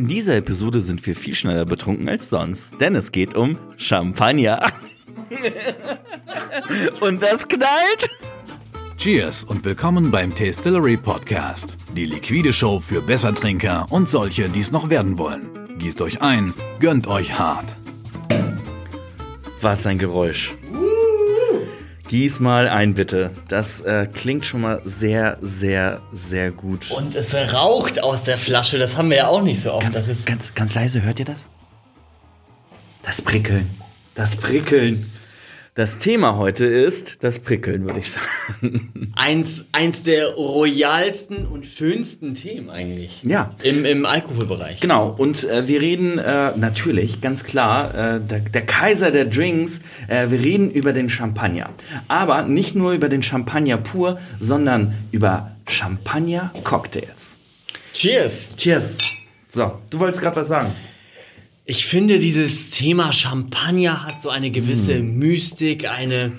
In dieser Episode sind wir viel schneller betrunken als sonst, denn es geht um Champagner. Und das knallt. Cheers und willkommen beim Tastillery Podcast. Die liquide Show für Bessertrinker und solche, die es noch werden wollen. Gießt euch ein, gönnt euch hart. Was ein Geräusch. Gieß mal ein, bitte. Das äh, klingt schon mal sehr, sehr, sehr gut. Und es raucht aus der Flasche, das haben wir ja auch nicht so oft. das Ganz, ist ganz, ganz leise, hört ihr das? Das Prickeln. Das Prickeln. Das Thema heute ist das Prickeln, würde ich sagen. eins, eins der royalsten und schönsten Themen eigentlich. Ja. Im, im Alkoholbereich. Genau, und äh, wir reden äh, natürlich, ganz klar, äh, der, der Kaiser der Drinks, äh, wir reden über den Champagner. Aber nicht nur über den Champagner pur, sondern über Champagner-Cocktails. Cheers! Cheers. So, du wolltest gerade was sagen. Ich finde, dieses Thema Champagner hat so eine gewisse Mystik, eine,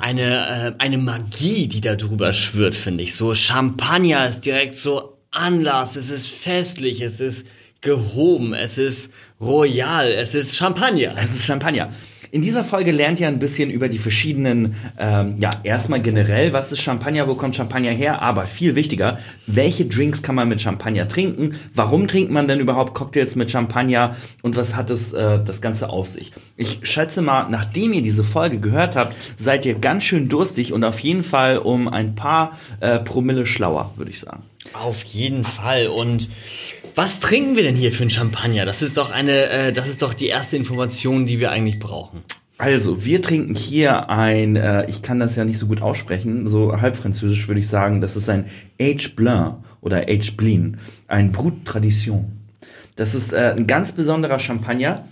eine, äh, eine Magie, die da drüber schwirrt, finde ich. So Champagner ist direkt so Anlass, es ist festlich, es ist gehoben, es ist royal, es ist Champagner. Es ist Champagner. In dieser Folge lernt ihr ein bisschen über die verschiedenen, ähm, ja, erstmal generell, was ist Champagner, wo kommt Champagner her, aber viel wichtiger, welche Drinks kann man mit Champagner trinken, warum trinkt man denn überhaupt Cocktails mit Champagner und was hat es äh, das Ganze auf sich. Ich schätze mal, nachdem ihr diese Folge gehört habt, seid ihr ganz schön durstig und auf jeden Fall um ein paar äh, Promille schlauer, würde ich sagen. Auf jeden Fall. Und was trinken wir denn hier für ein Champagner? Das ist doch eine, äh, das ist doch die erste Information, die wir eigentlich brauchen. Also, wir trinken hier ein, äh, ich kann das ja nicht so gut aussprechen, so halb französisch würde ich sagen, das ist ein H. Blanc oder H. Blin, ein Brut Tradition. Das ist äh, ein ganz besonderer Champagner.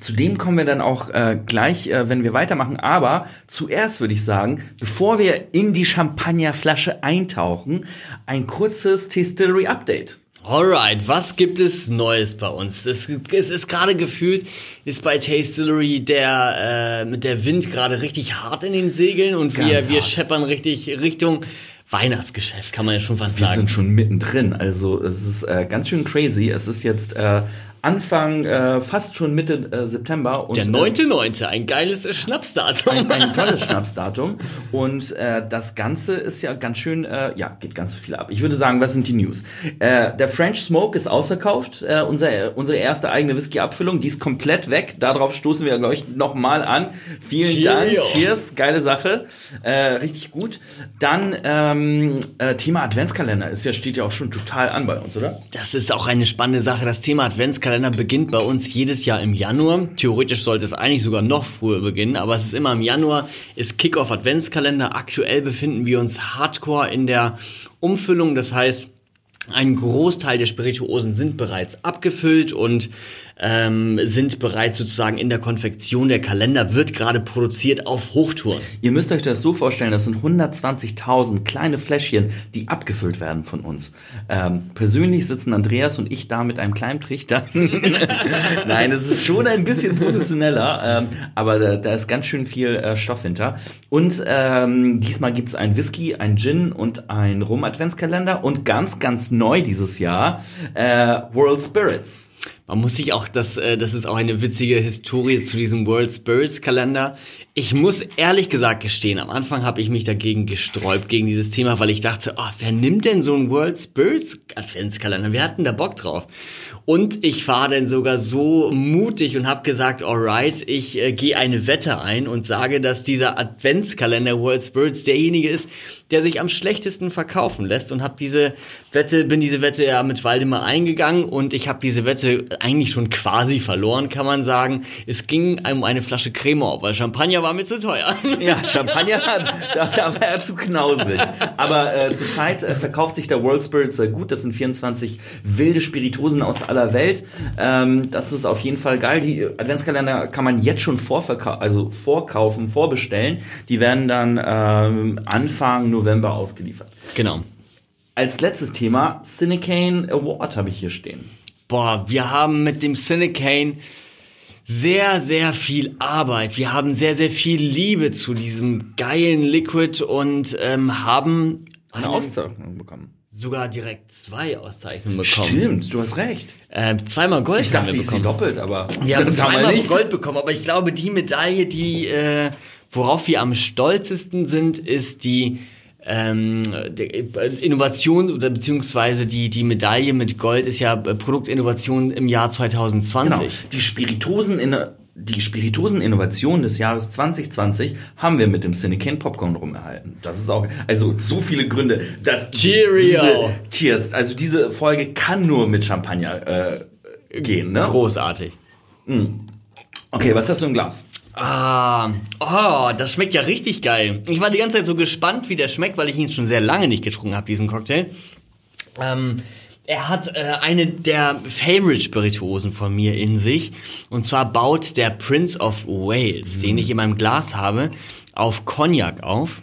Zu dem kommen wir dann auch äh, gleich, äh, wenn wir weitermachen. Aber zuerst würde ich sagen, bevor wir in die Champagnerflasche eintauchen, ein kurzes Distillery Update. Alright, was gibt es Neues bei uns? Es, es ist gerade gefühlt, ist bei Tastillery der, äh, mit der Wind gerade richtig hart in den Segeln und wir, Ganz wir hart. scheppern richtig Richtung Weihnachtsgeschäft, kann man ja schon fast Wir sagen. sind schon mittendrin. Also es ist äh, ganz schön crazy. Es ist jetzt äh, Anfang, äh, fast schon Mitte äh, September. Und, der äh, 9.9., ein geiles Schnapsdatum. ein, ein tolles Schnapsdatum. Und äh, das Ganze ist ja ganz schön, äh, ja, geht ganz viel ab. Ich würde sagen, was sind die News? Äh, der French Smoke ist ausverkauft. Äh, unser, unsere erste eigene Whisky-Abfüllung, die ist komplett weg. Darauf stoßen wir gleich nochmal an. Vielen Cheerio. Dank. Cheers, geile Sache. Äh, richtig gut. Dann ähm, äh, Thema Adventskalender ist ja, steht ja auch schon total an bei uns, oder? Das ist auch eine spannende Sache. Das Thema Adventskalender beginnt bei uns jedes Jahr im Januar. Theoretisch sollte es eigentlich sogar noch früher beginnen, aber es ist immer im Januar, ist Kickoff Adventskalender. Aktuell befinden wir uns hardcore in der Umfüllung. Das heißt, ein Großteil der Spirituosen sind bereits abgefüllt und ähm, sind bereits sozusagen in der Konfektion. Der Kalender wird gerade produziert auf Hochtouren. Ihr müsst euch das so vorstellen, das sind 120.000 kleine Fläschchen, die abgefüllt werden von uns. Ähm, persönlich sitzen Andreas und ich da mit einem kleinen Trichter. Nein, es ist schon ein bisschen professioneller, ähm, aber da, da ist ganz schön viel äh, Stoff hinter. Und ähm, diesmal gibt's ein Whisky, ein Gin und ein Rum-Adventskalender und ganz, ganz neu dieses Jahr äh, World Spirits. Man muss sich auch, das, äh, das ist auch eine witzige Historie zu diesem World Spirits Kalender. Ich muss ehrlich gesagt gestehen, am Anfang habe ich mich dagegen gesträubt, gegen dieses Thema, weil ich dachte, oh, wer nimmt denn so einen World Spirits Adventskalender? Wir hatten da Bock drauf. Und ich war dann sogar so mutig und habe gesagt, alright, ich äh, gehe eine Wette ein und sage, dass dieser Adventskalender World Spirits derjenige ist, der sich am schlechtesten verkaufen lässt und habe diese Wette, bin diese Wette ja mit Waldemar eingegangen und ich habe diese Wette eigentlich schon quasi verloren, kann man sagen. Es ging um eine Flasche Cremant, weil Champagner war mir zu teuer. Ja, Champagner, da, da war er zu knausrig. Aber äh, zurzeit äh, verkauft sich der World Spirit sehr gut. Das sind 24 wilde Spiritosen aus aller Welt. Ähm, das ist auf jeden Fall geil. Die Adventskalender kann man jetzt schon vorverkau also vorkaufen, vorbestellen. Die werden dann ähm, Anfang November ausgeliefert. Genau. Als letztes Thema, Cinecane Award habe ich hier stehen. Boah, wir haben mit dem Cinecane sehr, sehr viel Arbeit. Wir haben sehr, sehr viel Liebe zu diesem geilen Liquid und ähm, haben Eine einen Auszeichnung bekommen. sogar direkt zwei Auszeichnungen bekommen. Stimmt, du hast recht. Äh, zweimal Gold Ich haben dachte, ich bekommen. doppelt, aber Wir haben haben zweimal nicht. Gold bekommen, aber ich glaube, die Medaille, die, äh, worauf wir am stolzesten sind, ist die ähm, der Innovation oder beziehungsweise die, die Medaille mit Gold ist ja äh, Produktinnovation im Jahr 2020. Genau. Die Spiritosen die Spirituosen-Innovation des Jahres 2020 haben wir mit dem Cinecane Popcorn rum erhalten. Das ist auch, also so viele Gründe, dass Cheerio. diese, cheers, also diese Folge kann nur mit Champagner äh, gehen, ne? Großartig. Okay, was hast du im Glas? Ah, oh, das schmeckt ja richtig geil. Ich war die ganze Zeit so gespannt, wie der schmeckt, weil ich ihn schon sehr lange nicht getrunken habe, diesen Cocktail. Ähm, er hat äh, eine der Favorite Spirituosen von mir in sich. Und zwar baut der Prince of Wales, den ich in meinem Glas habe, auf Cognac auf.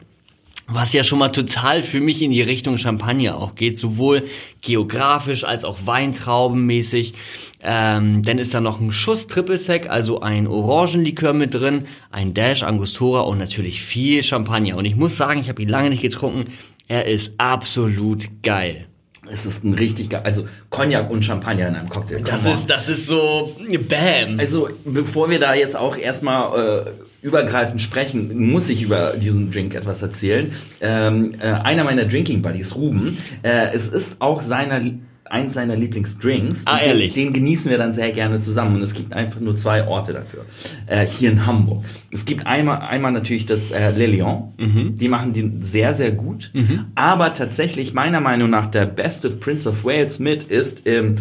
Was ja schon mal total für mich in die Richtung Champagner auch geht, sowohl geografisch als auch weintraubenmäßig. Ähm, dann ist da noch ein Schuss Triple Sec, also ein Orangenlikör mit drin, ein Dash Angostura und natürlich viel Champagner. Und ich muss sagen, ich habe ihn lange nicht getrunken. Er ist absolut geil. Es ist ein richtig geil, also Cognac und Champagner in einem Cocktail. Das on. ist, das ist so Bam. Also, bevor wir da jetzt auch erstmal äh, übergreifend sprechen, muss ich über diesen Drink etwas erzählen. Ähm, äh, einer meiner Drinking Buddies, Ruben, äh, es ist auch seiner eins seiner Lieblingsdrinks. Ah, Und den, ehrlich? Den genießen wir dann sehr gerne zusammen. Und es gibt einfach nur zwei Orte dafür. Äh, hier in Hamburg. Es gibt einmal, einmal natürlich das äh, Le Lion. Mhm. Die machen den sehr, sehr gut. Aber tatsächlich meiner Meinung nach der beste Prince of Wales mit ist im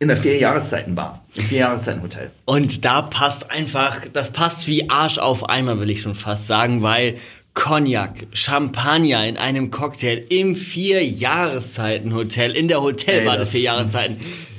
in der Vier-Jahreszeiten-Bar. Im Vier-Jahreszeiten-Hotel. Und da passt einfach, das passt wie Arsch auf Eimer, will ich schon fast sagen, weil Cognac, Champagner in einem Cocktail im Vier-Jahreszeiten-Hotel, in der Hotelbar Ey, des das Vier-Jahreszeiten.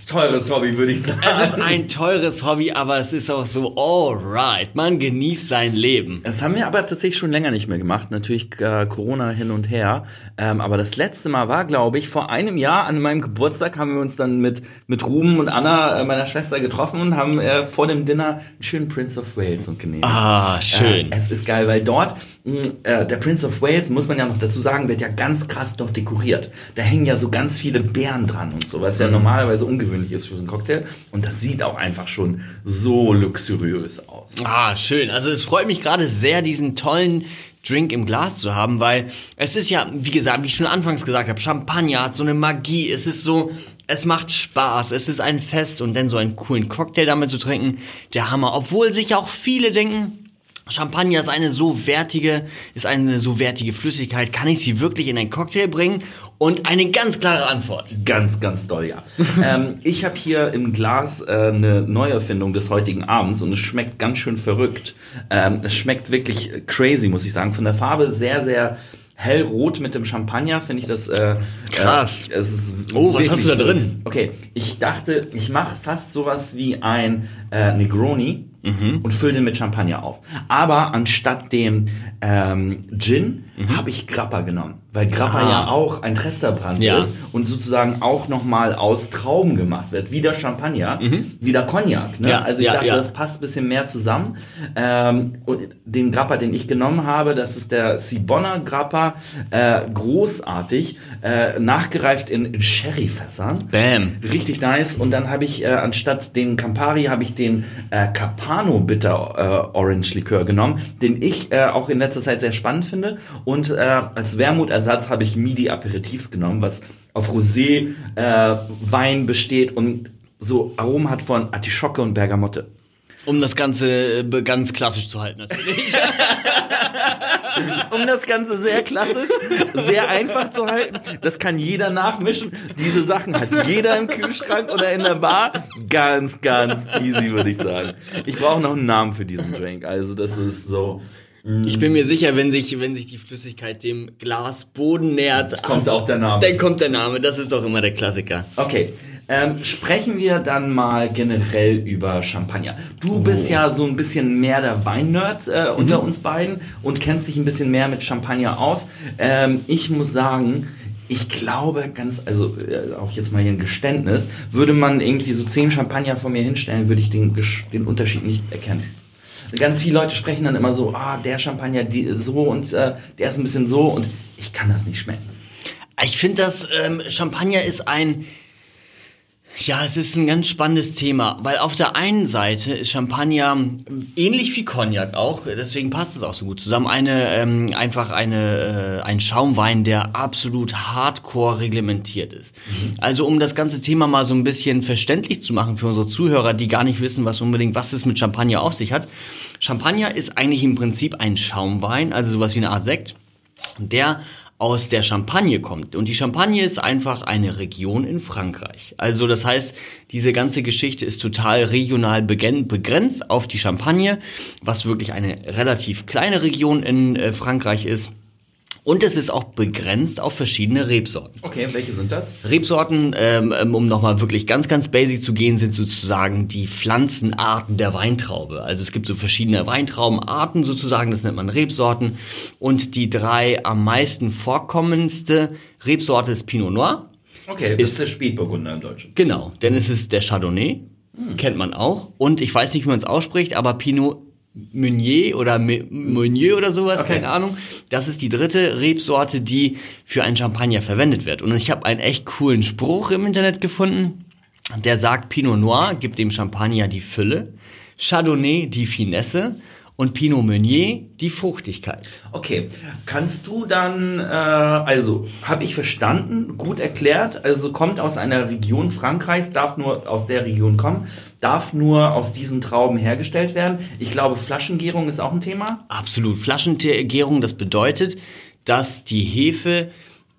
Teures Hobby, würde ich sagen. Es ist ein teures Hobby, aber es ist auch so alright. Man genießt sein Leben. Das haben wir aber tatsächlich schon länger nicht mehr gemacht. Natürlich äh, Corona hin und her. Ähm, aber das letzte Mal war, glaube ich, vor einem Jahr an meinem Geburtstag haben wir uns dann mit, mit Ruben und Anna, äh, meiner Schwester, getroffen und haben äh, vor dem Dinner einen schönen Prince of Wales und genehmigt. Ah, schön. Äh, es ist geil, weil dort, äh, der Prince of Wales, muss man ja noch dazu sagen, wird ja ganz krass noch dekoriert. Da hängen ja so ganz viele Beeren dran und so, was ja normalerweise ungewöhnlich ist für so einen Cocktail. Und das sieht auch einfach schon so luxuriös aus. Ah, schön. Also es freut mich gerade sehr, diesen tollen Drink im Glas zu haben, weil es ist ja, wie gesagt, wie ich schon anfangs gesagt habe, Champagner hat so eine Magie. Es ist so, es macht Spaß, es ist ein Fest und dann so einen coolen Cocktail damit zu trinken, der Hammer. Obwohl sich auch viele denken, Champagner ist eine so wertige, ist eine so wertige Flüssigkeit. Kann ich sie wirklich in einen Cocktail bringen? Und eine ganz klare Antwort. Ganz, ganz doll, ja. ähm, ich habe hier im Glas äh, eine Neuerfindung des heutigen Abends und es schmeckt ganz schön verrückt. Ähm, es schmeckt wirklich crazy, muss ich sagen. Von der Farbe sehr, sehr hellrot mit dem Champagner finde ich das äh, Krass. Äh, es ist Oh, was hast du da drin? Okay, ich dachte, ich mache fast sowas wie ein äh, Negroni Mhm. und fülle den mit Champagner auf. Aber anstatt dem ähm, Gin habe ich Grappa genommen, weil Grappa Mhm. Ja auch ein Tresterbrand Ja. ist und sozusagen auch nochmal aus Trauben gemacht wird. Wieder Champagner, wieder Cognac. Ne? Mhm. Ja, also ich ja, dachte, das passt ein bisschen mehr zusammen. Ähm, und den Grappa, den ich genommen habe, das ist der Sibonna Grappa, äh, großartig, äh, nachgereift in, in Sherryfässern. Bam. Richtig nice. Und dann habe ich äh, anstatt den Campari habe ich den äh, Capano Bitter äh, Orange Likör genommen, den ich äh, auch in letzter Zeit sehr spannend finde. Und als Wermutersatz habe ich Midi Aperitifs genommen, was auf Rosé äh, Wein besteht und so Aromen hat von Artischocke und Bergamotte. Um das Ganze äh, ganz klassisch zu halten, natürlich. Um das Ganze sehr klassisch, sehr einfach zu halten. Das kann jeder nachmischen. Diese Sachen hat jeder im Kühlschrank oder in der Bar. Ganz, ganz easy, würde ich sagen. Ich brauche noch einen Namen für diesen Drink. Also das ist so. Ich bin mir sicher, wenn sich, wenn sich die Flüssigkeit dem Glasboden nähert, Kommt hast- auch der Name. Dann kommt der Name. Das ist doch immer der Klassiker. Okay. Ähm, sprechen wir dann mal generell über Champagner. Du bist ja so ein bisschen mehr der Weinnerd äh, unter uns beiden und kennst dich ein bisschen mehr mit Champagner aus. Ähm, ich muss sagen, ich glaube ganz, also äh, auch jetzt mal hier ein Geständnis, würde man irgendwie so zehn Champagner vor mir hinstellen, würde ich den, den Unterschied nicht erkennen. Ganz viele Leute sprechen dann immer so, ah, der Champagner die, so und äh, der ist ein bisschen so und ich kann das nicht schmecken. Ich finde, das ähm, Champagner ist ein ja, es ist ein ganz spannendes Thema, weil auf der einen Seite ist Champagner ähnlich wie Cognac auch, deswegen passt es auch so gut zusammen, eine ähm, einfach eine äh, ein Schaumwein, der absolut hardcore reglementiert ist. Mhm. Also um das ganze Thema mal so ein bisschen verständlich zu machen für unsere Zuhörer, die gar nicht wissen, was unbedingt was es mit Champagner auf sich hat. Champagner ist eigentlich im Prinzip ein Schaumwein, also sowas wie eine Art Sekt, der aus der Champagne kommt. Und die Champagne ist einfach eine Region in Frankreich. Also das heißt, diese ganze Geschichte ist total regional begrenzt auf die Champagne, was wirklich eine relativ kleine Region in äh, Frankreich ist. Und es ist auch begrenzt auf verschiedene Rebsorten. Okay, welche sind das? Rebsorten, ähm, ähm um nochmal wirklich ganz, ganz basic zu gehen, sind sozusagen die Pflanzenarten der Weintraube. Also es gibt so verschiedene Weintraubenarten sozusagen, das nennt man Rebsorten. Und die drei am meisten vorkommendste Rebsorte ist Pinot Noir. Okay, das ist der Spätburgunder im Deutschen. Genau, denn es ist der Chardonnay, hm. kennt man auch. Und ich weiß nicht, wie man es ausspricht, aber Pinot Meunier oder Meunier oder sowas, okay. keine Ahnung. Das ist die dritte Rebsorte, die für ein Champagner verwendet wird. Und ich habe einen echt coolen Spruch im Internet gefunden, der sagt, Pinot Noir gibt dem Champagner die Fülle, Chardonnay die Finesse und Pinot Meunier die Fruchtigkeit. Okay, kannst du dann, äh, also habe ich verstanden, gut erklärt, also kommt aus einer Region Frankreichs, darf nur aus der Region kommen, darf nur aus diesen Trauben hergestellt werden. Ich glaube, Flaschengärung ist auch ein Thema. Absolut, Flaschengärung, das bedeutet, dass die Hefe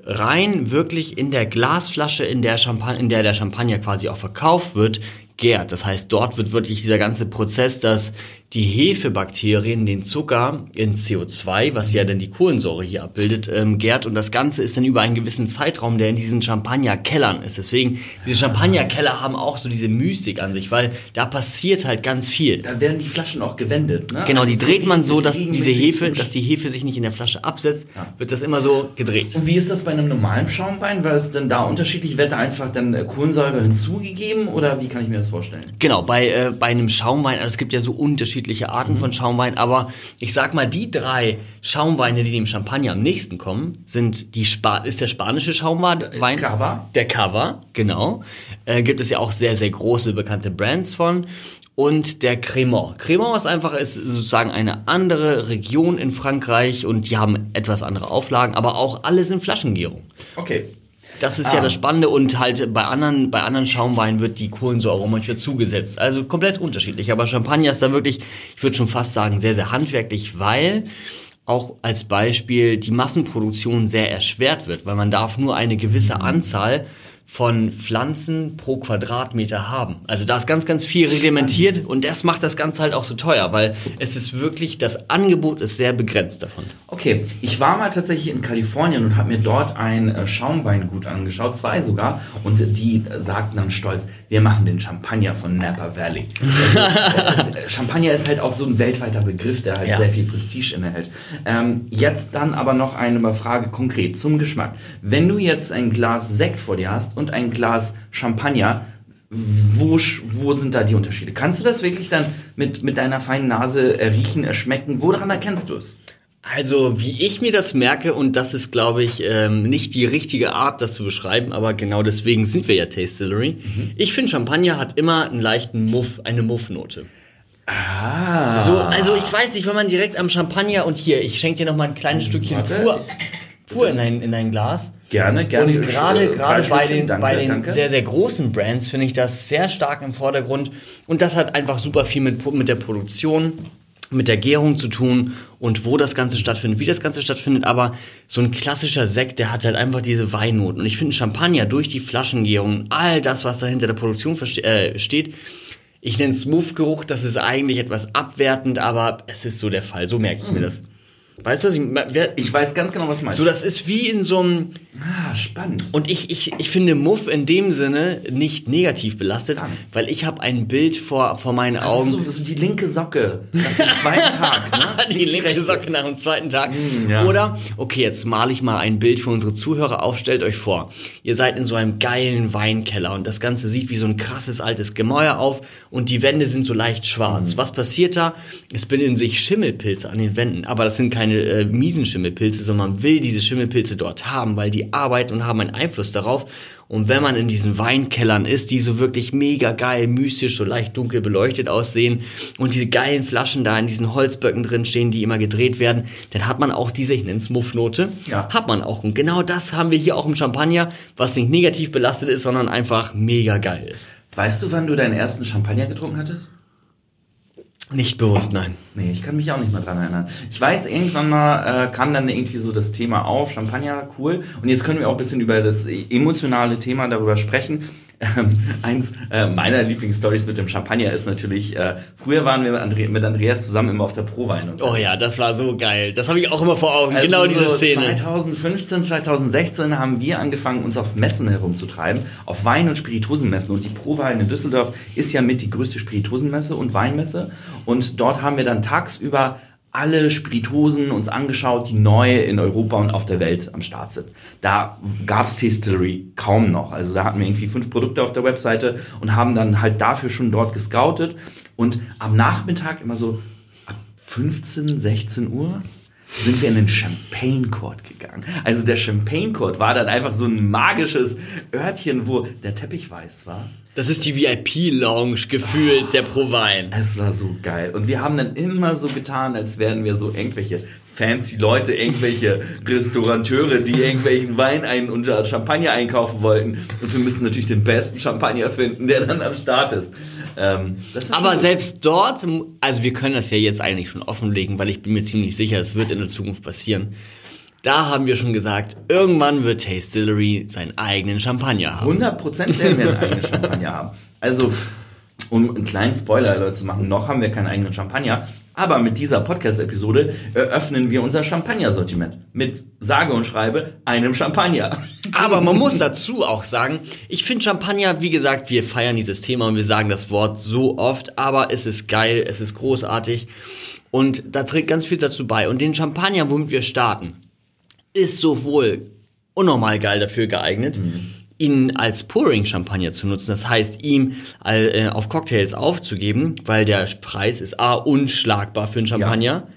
rein wirklich in der Glasflasche, in der, Champagner, in der der Champagner quasi auch verkauft wird, gärt. Das heißt, dort wird wirklich dieser ganze Prozess, dass die Hefebakterien den Zucker in CO2, was ja dann die Kohlensäure hier abbildet, ähm, gärt. Und das Ganze ist dann über einen gewissen Zeitraum, der in diesen Champagnerkellern ist. Deswegen, diese Champagnerkeller haben auch so diese Mystik an sich, weil da passiert halt ganz viel. Da werden die Flaschen auch gewendet, ne? Genau, also die dreht man so, dass diese Hefe, dass die Hefe sich nicht in der Flasche absetzt, ja. wird das immer so gedreht. Und wie ist das bei einem normalen Schaumwein? Weil es denn da unterschiedlich? Wird da einfach dann äh, Kohlensäure hinzugegeben oder wie kann ich mir das vorstellen? Genau, bei, äh, bei einem Schaumwein, also es gibt ja so unterschiedliche Arten mhm. von Schaumwein, aber ich sag mal, die drei Schaumweine, die dem Champagner am nächsten kommen, sind die Spa ist der spanische Schaumwein. Äh, Cava. Der Cava, genau. Äh, gibt es ja auch sehr, sehr große bekannte Brands von und der Cremant. Cremant ist einfach ist sozusagen eine andere Region in Frankreich und die haben etwas andere Auflagen, aber auch alles in Flaschengärung. Okay. Das ist ah. ja das Spannende und halt bei anderen, bei anderen Schaumweinen wird die Kohlensäure manchmal zugesetzt. Also komplett unterschiedlich. Aber Champagner ist da wirklich, ich würde schon fast sagen, sehr, sehr handwerklich, weil auch als Beispiel die Massenproduktion sehr erschwert wird, weil man darf nur eine gewisse Anzahl von Pflanzen pro Quadratmeter haben. Also da ist ganz, ganz viel reglementiert und das macht das Ganze halt auch so teuer, weil es ist wirklich, das Angebot ist sehr begrenzt davon. Okay, ich war mal tatsächlich in Kalifornien und habe mir dort ein äh, Schaumweingut angeschaut, zwei sogar, und die sagten dann stolz, wir machen den Champagner von Napa Valley. Also, äh, Champagner ist halt auch so ein weltweiter Begriff, der halt ja. sehr viel Prestige innehält. Ähm, jetzt dann aber noch eine Frage konkret zum Geschmack. Wenn du jetzt ein Glas Sekt vor dir hast und ein Glas Champagner, wo, wo sind da die Unterschiede? Kannst du das wirklich dann mit, mit deiner feinen Nase riechen, erschmecken? Woran erkennst du es? Also, wie ich mir das merke, und das ist, glaube ich, ähm, nicht die richtige Art, das zu beschreiben, aber genau deswegen sind wir ja Tastillery. Mhm. Ich finde, Champagner hat immer einen leichten Muff, eine Muffnote. Ah. So, also ich weiß nicht, wenn man direkt am Champagner und hier, ich schenke dir noch mal ein kleines Stückchen Warte. pur, pur in dein, in dein Glas. Gerne, gerne. Und gerade, gerade bei den, danke, bei den danke. sehr, sehr großen Brands finde ich das sehr stark im Vordergrund. Und das hat einfach super viel mit, mit der Produktion, mit der Gärung zu tun und wo das Ganze stattfindet, wie das Ganze stattfindet. Aber so ein klassischer Sekt, der hat halt einfach diese Weinnoten. Und ich finde Champagner durch die Flaschengärung, all das, was da hinter der Produktion äh, steht, ich nenne es Muffgeruch, das ist eigentlich etwas abwertend, aber es ist so der Fall. So merke ich mir hm. das. Weißt du, ich, wer, ich weiß ganz genau, was du meinst. So, das ist wie in so einem. Ah, spannend. Und ich, ich, ich finde Muff in dem Sinne nicht negativ belastet, Dann. weil ich habe ein Bild vor, vor meinen das Augen. Ist so, so die linke Socke nach dem zweiten Tag. Ne? die nicht linke die Socke nach dem zweiten Tag. Mm, ja. Oder, okay, jetzt male ich mal ein Bild für unsere Zuhörer auf. Stellt euch vor, ihr seid in so einem geilen Weinkeller und das Ganze sieht wie so ein krasses altes Gemäuer auf und die Wände sind so leicht schwarz. Mm. Was passiert da? Es bilden sich Schimmelpilze an den Wänden, aber das sind keine keine äh, miesen Schimmelpilze, sondern man will diese Schimmelpilze dort haben, weil die arbeiten und haben einen Einfluss darauf. Und wenn man in diesen Weinkellern ist, die so wirklich mega geil, mystisch, so leicht dunkel beleuchtet aussehen und diese geilen Flaschen da in diesen Holzböcken drin stehen, die immer gedreht werden, dann hat man auch diese, ich nenne es Muffnote, Ja. hat man auch. Und genau das haben wir hier auch im Champagner, was nicht negativ belastet ist, sondern einfach mega geil ist. Weißt du, wann du deinen ersten Champagner getrunken hattest? Nicht bewusst, nein. Nee, ich kann mich auch nicht mehr dran erinnern. Ich weiß, irgendwann mal äh, kam dann irgendwie so das Thema auf, Champagner, cool. Und jetzt können wir auch ein bisschen über das emotionale Thema darüber sprechen. Ähm, eins äh, meiner Lieblingsstories mit dem Champagner ist natürlich, äh, früher waren wir mit, Andre mit Andreas zusammen immer auf der Prowein. Oh ja, das war so geil. Das habe ich auch immer vor Augen. Also genau diese so Szene. 2015, 2016 haben wir angefangen, uns auf Messen herumzutreiben, auf Wein- und Spirituosenmessen. Und die Prowein in Düsseldorf ist ja mit die größte Spirituosenmesse und Weinmesse. Und dort haben wir dann tagsüber alle Spirituosen uns angeschaut, die neu in Europa und auf der Welt am Start sind. Da gab's Distillery kaum noch. Also da hatten wir irgendwie fünf Produkte auf der Webseite und haben dann halt dafür schon dort gescoutet. Und am Nachmittag immer so ab 15, 16 Uhr sind wir in den Champagne Court gegangen. Also der Champagne Court war dann einfach so ein magisches Örtchen, wo der Teppich weiß war. Das ist die VIP-Lounge gefühlt der Provine. Es war so geil. Und wir haben dann immer so getan, als wären wir so irgendwelche fancy Leute, irgendwelche Restaurateure, die irgendwelchen Wein ein und Champagner einkaufen wollten. Und wir müssen natürlich den besten Champagner finden, der dann am Start ist. Ähm, Aber schon- selbst dort, also wir können das ja jetzt eigentlich schon offenlegen, weil ich bin mir ziemlich sicher, es wird in der Zukunft passieren. Da haben wir schon gesagt, irgendwann wird Tastillery seinen eigenen Champagner haben. 100% werden wir einen eigenen Champagner haben. Also, um einen kleinen Spoiler Leute, zu machen, noch haben wir keinen eigenen Champagner. Aber mit dieser Podcast-Episode eröffnen wir unser Champagner-Sortiment. Mit sage und schreibe einem Champagner. Aber man muss dazu auch sagen, ich finde Champagner, wie gesagt, wir feiern dieses Thema und wir sagen das Wort so oft, aber es ist geil, es ist großartig und da trägt ganz viel dazu bei. Und den Champagner, womit wir starten, ist sowohl unnormal geil dafür geeignet, ihn als Pouring-Champagner zu nutzen. Das heißt, ihm all, äh, auf Cocktails aufzugeben, weil der Preis ist A, unschlagbar für einen Champagner.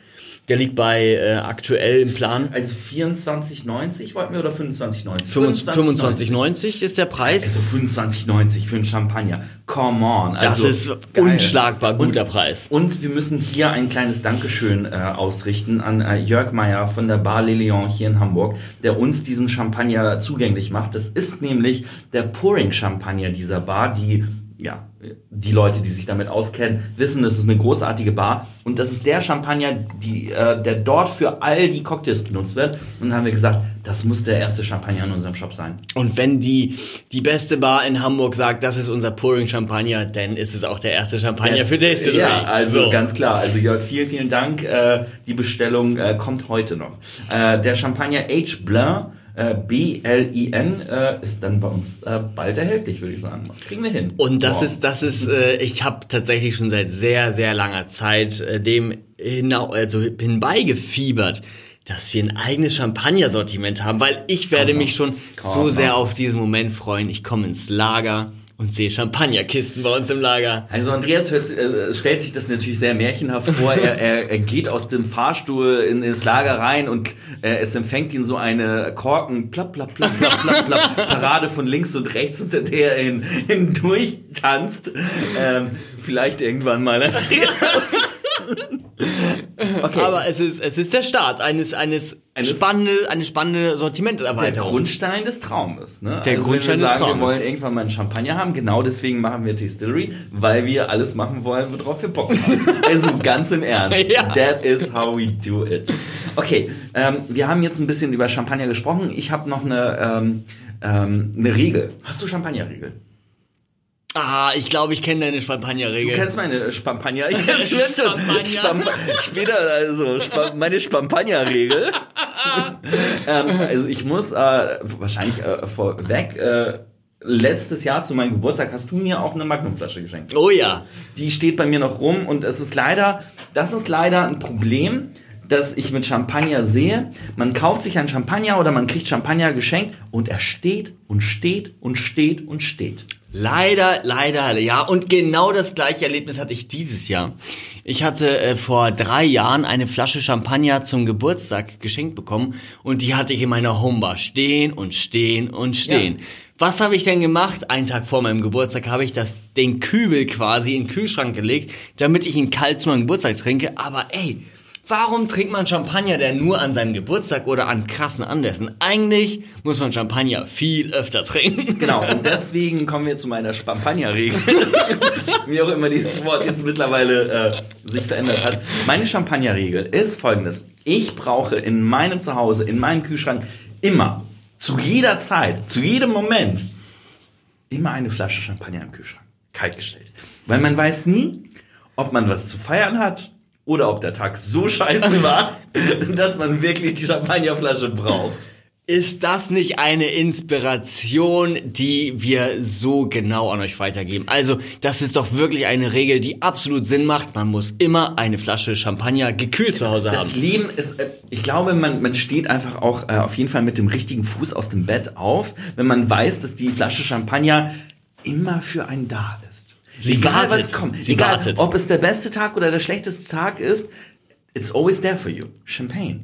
Der liegt bei äh, aktuell im Plan Also 24,90 wollten wir oder 25,90? 25,90 ist der Preis. Also 25,90 für einen Champagner. Come on. Das Also, ist unschlagbar guter und, Preis. Und wir müssen hier ein kleines Dankeschön äh, ausrichten an äh, Jörg Meyer von der Bar Le Lion hier in Hamburg, der uns diesen Champagner zugänglich macht. Das ist nämlich der Pouring-Champagner dieser Bar, die ja, die Leute, die sich damit auskennen, wissen, es ist eine großartige Bar und das ist der Champagner, die, äh, der dort für all die Cocktails benutzt wird. Und dann haben wir gesagt, das muss der erste Champagner in unserem Shop sein. Und wenn die, die beste Bar in Hamburg sagt, das ist unser Pouring Champagner, dann ist es auch der erste Champagner Jetzt- für Distillery. Ja, also So. ganz klar. Also Jörg, vielen, vielen Dank. Äh, die Bestellung äh, kommt heute noch. Äh, der Champagner H. Blin, äh, B-L-I-N, äh, ist dann bei uns äh, bald erhältlich, würde ich sagen. Kriegen wir hin. Und das Wow. ist, das ist, äh, ich habe tatsächlich schon seit sehr, sehr langer Zeit äh, dem hinau also hinbeigefiebert, dass wir ein eigenes Champagner-Sortiment haben, weil ich werde Komm mich schon Komm so sehr auf diesen Moment freuen. Ich komme ins Lager und sehe Champagnerkisten bei uns im Lager. Also Andreas hört, äh, stellt sich das natürlich sehr märchenhaft vor. Er, er, er geht aus dem Fahrstuhl in das Lager rein und äh, es empfängt ihn so eine Korken, plapp, plapp, plapp, plapp, plapp, plapp, Parade von links und rechts, unter der er hin, hindurch tanzt. Ähm, vielleicht irgendwann mal Andreas. Okay. Aber es ist, es ist der Start eines, eines, Eines- spannende, eine spannende der Sortimenterweiterung. Grundstein des Traumes. Ne? Der also Grundstein wenn wir des sagen, Traumes. wir wollen irgendwann mal einen Champagner haben, genau deswegen machen wir Distillery, weil wir alles machen wollen, worauf wir Bock haben. also ganz im Ernst. Ja. That is how we do it. Okay, ähm, wir haben jetzt ein bisschen über Champagner gesprochen. Ich habe noch eine, ähm, ähm, eine Regel. Hast du Champagnerregel? Ah, ich glaube, ich kenne deine Champagnerregel. Du kennst meine Champagner. Jetzt wird schon Champagner. Spam- Später also Spam meine Champagnerregel. ähm, also ich muss äh, wahrscheinlich äh, vorweg. Äh, letztes Jahr zu meinem Geburtstag hast du mir auch eine Magnumflasche geschenkt. Oh ja. Die steht bei mir noch rum und es ist leider, das ist leider ein Problem. Dass ich mit Champagner sehe, man kauft sich einen Champagner oder man kriegt Champagner geschenkt und er steht und steht und steht und steht. Leider, leider, ja. Und genau das gleiche Erlebnis hatte ich dieses Jahr. Ich hatte äh, vor drei Jahren eine Flasche Champagner zum Geburtstag geschenkt bekommen und die hatte ich in meiner Homebar stehen und stehen und stehen. Ja. Was habe ich denn gemacht? Einen Tag vor meinem Geburtstag habe ich das, den Kübel quasi in den Kühlschrank gelegt, damit ich ihn kalt zu meinem Geburtstag trinke. Aber ey, Warum trinkt man Champagner denn nur an seinem Geburtstag oder an krassen Anlässen? Eigentlich muss man Champagner viel öfter trinken. Genau, und deswegen kommen wir zu meiner Champagner-Regel. Wie auch immer dieses Wort jetzt mittlerweile äh, sich verändert hat. Meine Champagner-Regel ist folgendes. Ich brauche in meinem Zuhause, in meinem Kühlschrank immer, zu jeder Zeit, zu jedem Moment, immer eine Flasche Champagner im Kühlschrank. Kaltgestellt. Weil man weiß nie, ob man was zu feiern hat oder ob der Tag so scheiße war, dass man wirklich die Champagnerflasche braucht. Ist das nicht eine Inspiration, die wir so genau an euch weitergeben? Also, das ist doch wirklich eine Regel, die absolut Sinn macht. Man muss immer eine Flasche Champagner gekühlt zu Hause haben. Das Leben ist, äh, ich glaube, man, man steht einfach auch äh, auf jeden Fall mit dem richtigen Fuß aus dem Bett auf, wenn man weiß, dass die Flasche Champagner immer für einen da ist. Sie Egal, wartet. was kommt. Sie Egal, wartet. ob es der beste Tag oder der schlechteste Tag ist, it's always there for you. Champagne.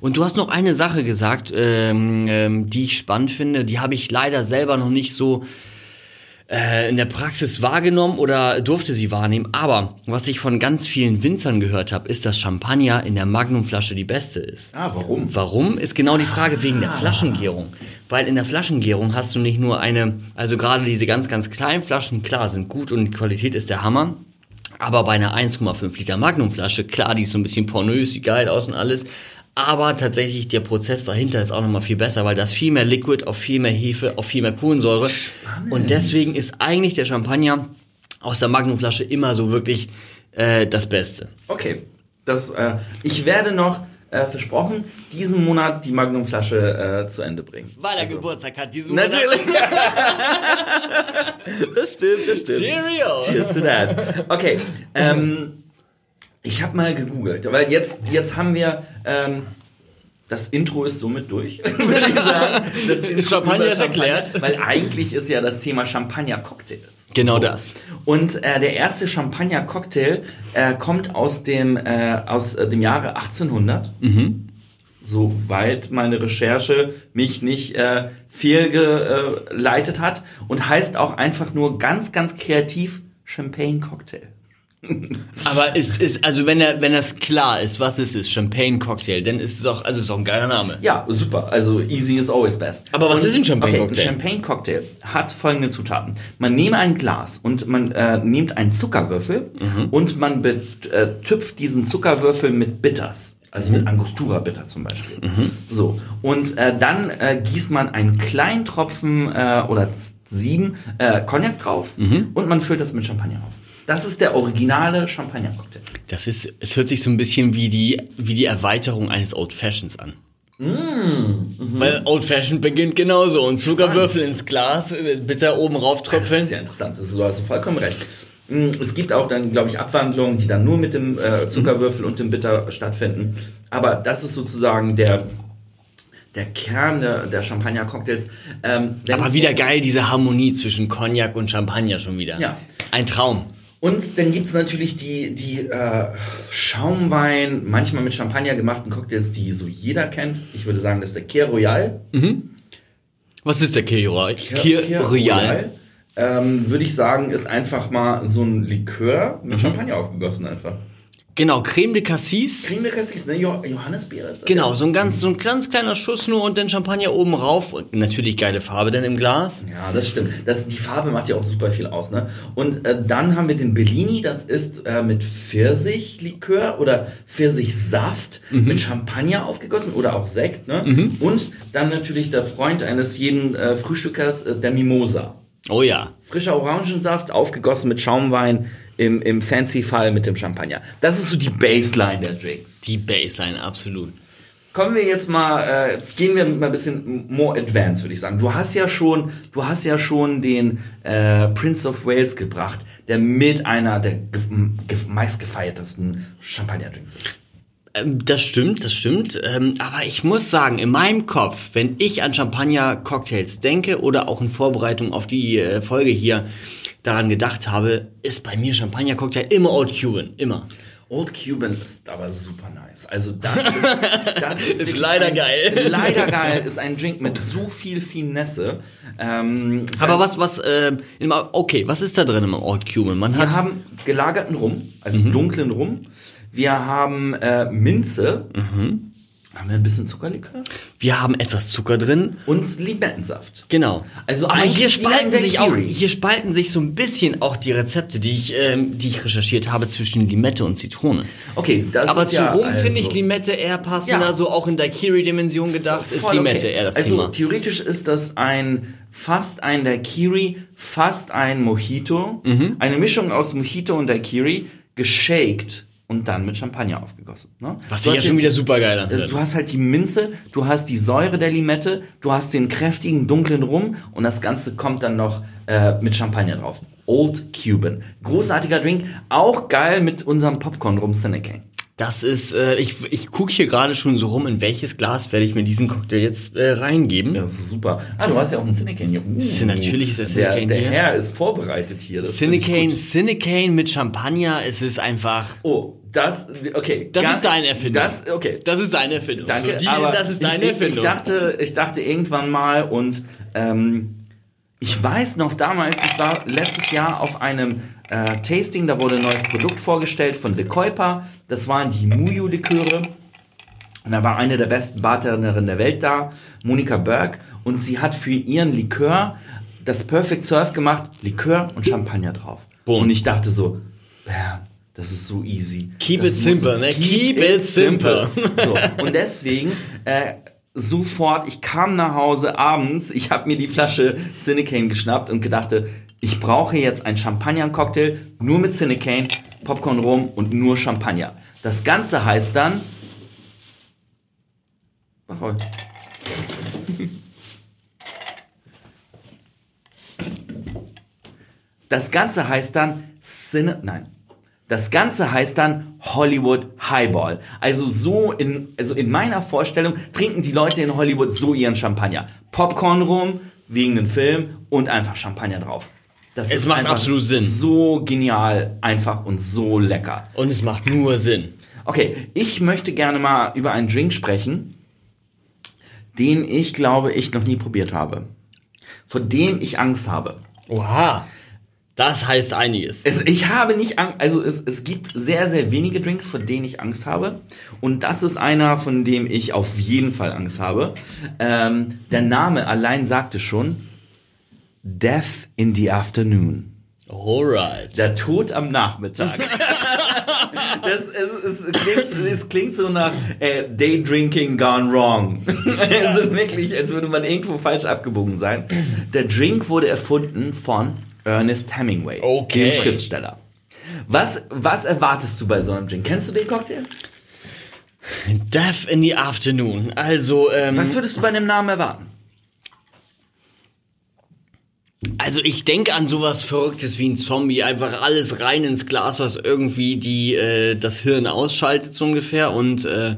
Und du hast noch eine Sache gesagt, ähm, ähm, die ich spannend finde. Die habe ich leider selber noch nicht so äh, in der Praxis wahrgenommen oder durfte sie wahrnehmen. Aber was ich von ganz vielen Winzern gehört habe, ist, dass Champagner in der Magnumflasche die beste ist. Ah, warum? Warum? Ist genau die Frage wegen der Flaschengärung. Weil in der Flaschengärung hast du nicht nur eine, also gerade diese ganz, ganz kleinen Flaschen, klar, sind gut und die Qualität ist der Hammer. Aber bei einer 1,5 Liter Magnumflasche, klar, die ist so ein bisschen pornös, sieht geil aus und alles. Aber tatsächlich der Prozess dahinter ist auch nochmal viel besser, weil da ist viel mehr Liquid, auf viel mehr Hefe, auf viel mehr Kohlensäure. Spannend. Und deswegen ist eigentlich der Champagner aus der Magnumflasche immer so wirklich äh, das Beste. Okay. Das, äh, ich werde noch, äh, versprochen, diesen Monat die Magnumflasche äh, zu Ende bringen. Weil er Geburtstag hat, diesen Monat. Natürlich. das stimmt, das stimmt. Cheerio. Cheers to that. Okay, ähm, ich habe mal gegoogelt, weil jetzt, jetzt haben wir, ähm, das Intro ist somit durch, würde ich sagen. Champagner ist erklärt. Weil eigentlich ist ja das Thema Champagner-Cocktails. Genau das. Und äh, der erste Champagner-Cocktail äh, kommt aus dem, äh, aus äh, dem Jahre 1800. Soweit meine Recherche mich nicht äh, fehlgeleitet hat. Und heißt auch einfach nur ganz, ganz kreativ Champagne-Cocktail. Aber es ist, also wenn er, wenn das klar ist, was es ist, Champagne Cocktail, dann ist es doch, also ist doch ein geiler Name. Ja, super. Also easy is always best. Aber was ist ein Champagne-Cocktail? Okay, ein Champagne-Cocktail hat folgende Zutaten. Man nehme ein Glas und man äh, nimmt einen Zuckerwürfel Mhm. und man betüpft diesen Zuckerwürfel mit Bitters. Also Mhm. mit Angostura Bitter zum Beispiel. So. Und äh, dann äh, gießt man einen kleinen Tropfen äh, oder sieben äh, Cognac drauf Mhm. und man füllt das mit Champagner auf. Das ist der originale Champagner-Cocktail. Das ist, es hört sich so ein bisschen wie die, wie die Erweiterung eines Old Fashions an. Weil Old Fashioned beginnt genauso und Zuckerwürfel ins Glas, äh, bitter oben Das rauftröpfeln. ist ja interessant, das ist, du hast vollkommen recht. Mm, Es gibt auch dann, glaube ich, Abwandlungen, die dann nur mit dem äh, Zuckerwürfel und dem Bitter stattfinden. Aber das ist sozusagen der, der Kern der, der Champagner-Cocktails. Ähm, Aber wieder geil, diese Harmonie zwischen Cognac und Champagner schon wieder. Ja. Ein Traum. Und dann gibt's natürlich die, die äh, Schaumwein, manchmal mit Champagner gemachten Cocktails, die so jeder kennt. Ich würde sagen, das ist der Kir Royal. Was ist der Kir Royal? Kir- Kir Royal. Ähm, würde ich sagen, ist einfach mal so ein Likör Mhm. mit Champagner aufgegossen einfach. Genau, Creme de Cassis. Creme de Cassis, ne? Jo Johannisbeere ist das. Genau, so ein ganz, so ein ganz kleiner Schuss nur und dann Champagner oben rauf und natürlich geile Farbe dann im Glas. Ja, das stimmt. Das, die Farbe macht ja auch super viel aus, ne? Und äh, dann haben wir den Bellini, das ist äh, mit Pfirsichlikör oder Pfirsichsaft mit Champagner aufgegossen oder auch Sekt, ne? Und dann natürlich der Freund eines jeden äh, Frühstückers, äh, der Mimosa. Oh ja. Frischer Orangensaft, aufgegossen mit Schaumwein, im, im Fancy-Fall mit dem Champagner. Das ist so die Baseline der Drinks. Die Baseline, absolut. Kommen wir jetzt mal, äh, jetzt gehen wir mal ein bisschen more advanced, würde ich sagen. Du hast ja schon, du hast ja schon den äh, Prince of Wales gebracht, der mit einer der ge ge meistgefeiertesten Champagner-Drinks ist. Ähm, Das stimmt, das stimmt. Ähm, aber ich muss sagen, in meinem Kopf, wenn ich an Champagner-Cocktails denke oder auch in Vorbereitung auf die äh, Folge hier daran gedacht habe, ist bei mir Champagner-Cocktail immer Old Cuban. Immer. Old Cuban ist aber super nice. Also das ist, das ist, wirklich leider ein, geil. Leider geil ist ein Drink mit so viel Finesse. Ähm, Aber was, was, äh, okay, was ist da drin im Old Cuban? Man wir hat, haben gelagerten Rum, also dunklen Rum. Wir haben äh, Minze. Haben wir ein bisschen Zuckerlikör? wir haben etwas Zucker drin. Und Limettensaft. Genau. Also aber hier spalten sich auch, hier spalten sich so ein bisschen auch die Rezepte, die ich, ähm, die ich recherchiert habe zwischen Limette und Zitrone. Okay, das Aber ist zu ja Rum also finde ich Limette eher passender, Ja. so auch in Daiquiri-Dimension gedacht, ist Voll Limette okay. eher das also Thema. theoretisch ist das ein fast ein Daiquiri, fast ein Mojito, Mhm. eine Mischung aus Mojito und Daiquiri, geshaked und dann mit Champagner aufgegossen. Ne? Was sich ja schon wieder super geil anhört. also du hast halt die Minze, du hast die Säure der Limette, du hast den kräftigen dunklen Rum und das Ganze kommt dann noch äh, mit Champagner drauf. Old Cuban. Großartiger Drink, auch geil mit unserem Popcorn-Rum Cinecane. Das ist, äh, ich, ich gucke hier gerade schon so rum, in welches Glas werde ich mir diesen Cocktail jetzt äh, reingeben. Ja, das ist super. Ah, du hast ja auch einen Cinecane hier. Uh, natürlich ist der der, Cinecane der hier. Herr ist vorbereitet hier. Das Cinecane. Cinecane mit Champagner, es ist einfach, Oh, das, okay. das ist deine Erfindung. Das, okay. Das ist deine Erfindung. Danke, So, die, aber das ist deine ich, Erfindung. Ich, ich, dachte, ich dachte irgendwann mal und ähm, ich weiß noch damals, ich war letztes Jahr auf einem äh, Tasting, da wurde ein neues Produkt vorgestellt von De Kuiper. Das waren die Muyu-Liköre. Und da war eine der besten Bartenderinnen der Welt da, Monika Berg, und sie hat für ihren Likör das Perfect Surf gemacht, Likör und Champagner drauf. Boom. Und ich dachte so, bam, das ist so easy. Keep das it simple, ne? Keep it simple. So, und deswegen äh, sofort, ich kam nach Hause abends, ich habe mir die Flasche Cinecane geschnappt und gedachte, ich brauche jetzt einen Champagner-Cocktail nur mit Cinecane, Popcorn Rum und nur Champagner. Das Ganze heißt dann Ahoi. Das Ganze heißt dann Cine, nein. Das Ganze heißt dann Hollywood Highball. Also so in, also in meiner Vorstellung trinken die Leute in Hollywood so ihren Champagner. Popcorn rum, wegen dem Film und einfach Champagner drauf. Das Es macht absolut Sinn. So genial, einfach und so lecker. Und es macht nur Sinn. Okay, ich möchte gerne mal über einen Drink sprechen, den ich glaube, ich noch nie probiert habe. Vor dem ich Angst habe. Oha. Das heißt einiges. Es, ich habe nicht Angst, also es, es gibt sehr, sehr wenige Drinks, vor denen ich Angst habe. Und das ist einer, von dem ich auf jeden Fall Angst habe. Ähm, der Name allein sagte schon, Death in the Afternoon. Alright. Der Tod am Nachmittag. das, es, es, klingt, es klingt so nach äh, Daydrinking gone wrong. also wirklich, als würde man irgendwo falsch abgebogen sein. Der Drink wurde erfunden von Ernest Hemingway, Okay. dem Schriftsteller. Was, was erwartest du bei so einem Drink? Kennst du den Cocktail? Death in the Afternoon. Also, ähm, Was würdest du bei dem Namen erwarten? Also ich denke an sowas Verrücktes wie ein Zombie. Einfach alles rein ins Glas, was irgendwie die, äh, das Hirn ausschaltet, so ungefähr. Und äh,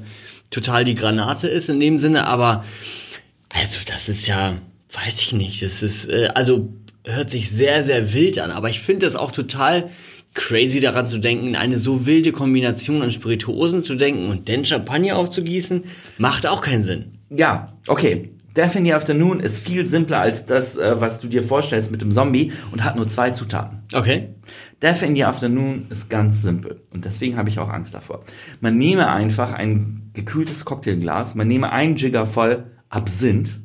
total die Granate ist in dem Sinne. Aber, also das ist ja, weiß ich nicht. Das ist, äh, also hört sich sehr, sehr wild an. Aber ich finde das auch total crazy daran zu denken, eine so wilde Kombination an Spirituosen zu denken und dann Champagner aufzugießen, macht auch keinen Sinn. Ja, okay. Death in the Afternoon ist viel simpler als das, äh, was du dir vorstellst mit dem Zombie und hat nur zwei Zutaten. Okay. Death in the Afternoon ist ganz simpel und deswegen habe ich auch Angst davor. Man nehme einfach ein gekühltes Cocktailglas, man nehme einen Jigger voll Absinth